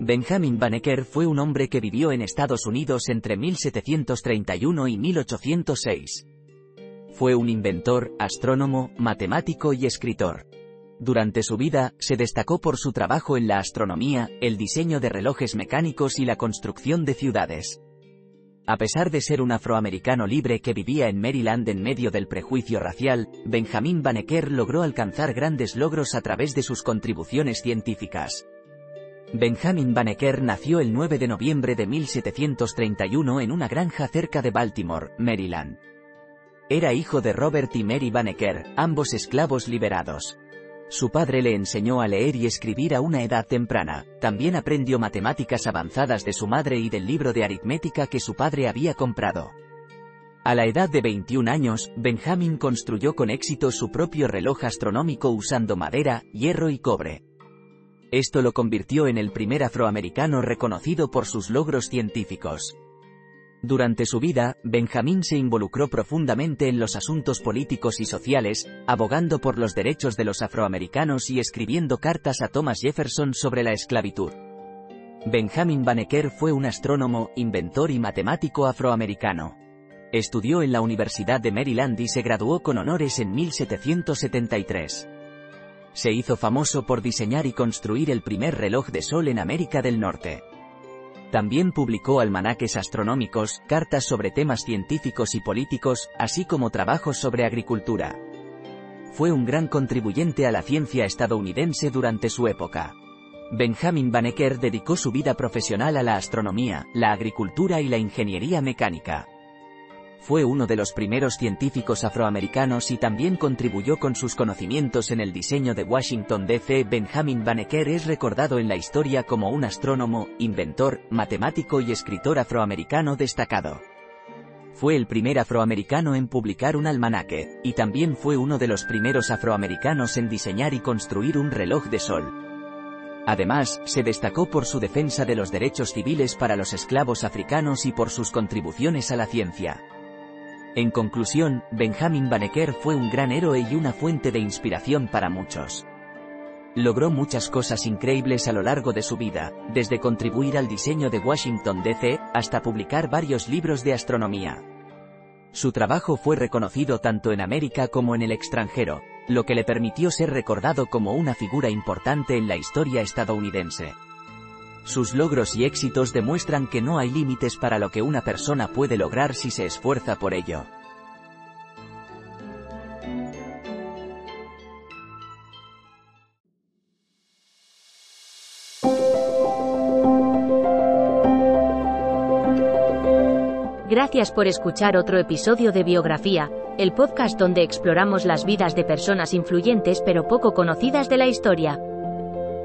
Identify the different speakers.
Speaker 1: Benjamin Banneker fue un hombre que vivió en Estados Unidos entre 1731 y 1806. Fue un inventor, astrónomo, matemático y escritor. Durante su vida, se destacó por su trabajo en la astronomía, el diseño de relojes mecánicos y la construcción de ciudades. A pesar de ser un afroamericano libre que vivía en Maryland en medio del prejuicio racial, Benjamin Banneker logró alcanzar grandes logros a través de sus contribuciones científicas. Benjamin Banneker nació el 9 de noviembre de 1731 en una granja cerca de Baltimore, Maryland. Era hijo de Robert y Mary Banneker, ambos esclavos liberados. Su padre le enseñó a leer y escribir a una edad temprana, también aprendió matemáticas avanzadas de su madre y del libro de aritmética que su padre había comprado. A la edad de 21 años, Benjamin construyó con éxito su propio reloj astronómico usando madera, hierro y cobre. Esto lo convirtió en el primer afroamericano reconocido por sus logros científicos. Durante su vida, Benjamín se involucró profundamente en los asuntos políticos y sociales, abogando por los derechos de los afroamericanos y escribiendo cartas a Thomas Jefferson sobre la esclavitud. Benjamin Banneker fue un astrónomo, inventor y matemático afroamericano. Estudió en la Universidad de Maryland y se graduó con honores en 1773. Se hizo famoso por diseñar y construir el primer reloj de sol en América del Norte. También publicó almanaques astronómicos, cartas sobre temas científicos y políticos, así como trabajos sobre agricultura. Fue un gran contribuyente a la ciencia estadounidense durante su época. Benjamin Banneker dedicó su vida profesional a la astronomía, la agricultura y la ingeniería mecánica. Fue uno de los primeros científicos afroamericanos y también contribuyó con sus conocimientos en el diseño de Washington DC. Benjamin Banneker es recordado en la historia como un astrónomo, inventor, matemático y escritor afroamericano destacado. Fue el primer afroamericano en publicar un almanaque, y también fue uno de los primeros afroamericanos en diseñar y construir un reloj de sol. Además, se destacó por su defensa de los derechos civiles para los esclavos africanos y por sus contribuciones a la ciencia. En conclusión, Benjamin Banneker fue un gran héroe y una fuente de inspiración para muchos. Logró muchas cosas increíbles a lo largo de su vida, desde contribuir al diseño de Washington DC, hasta publicar varios libros de astronomía. Su trabajo fue reconocido tanto en América como en el extranjero, lo que le permitió ser recordado como una figura importante en la historia estadounidense. Sus logros y éxitos demuestran que no hay límites para lo que una persona puede lograr si se esfuerza por ello.
Speaker 2: Gracias por escuchar otro episodio de Biografía, el podcast donde exploramos las vidas de personas influyentes pero poco conocidas de la historia.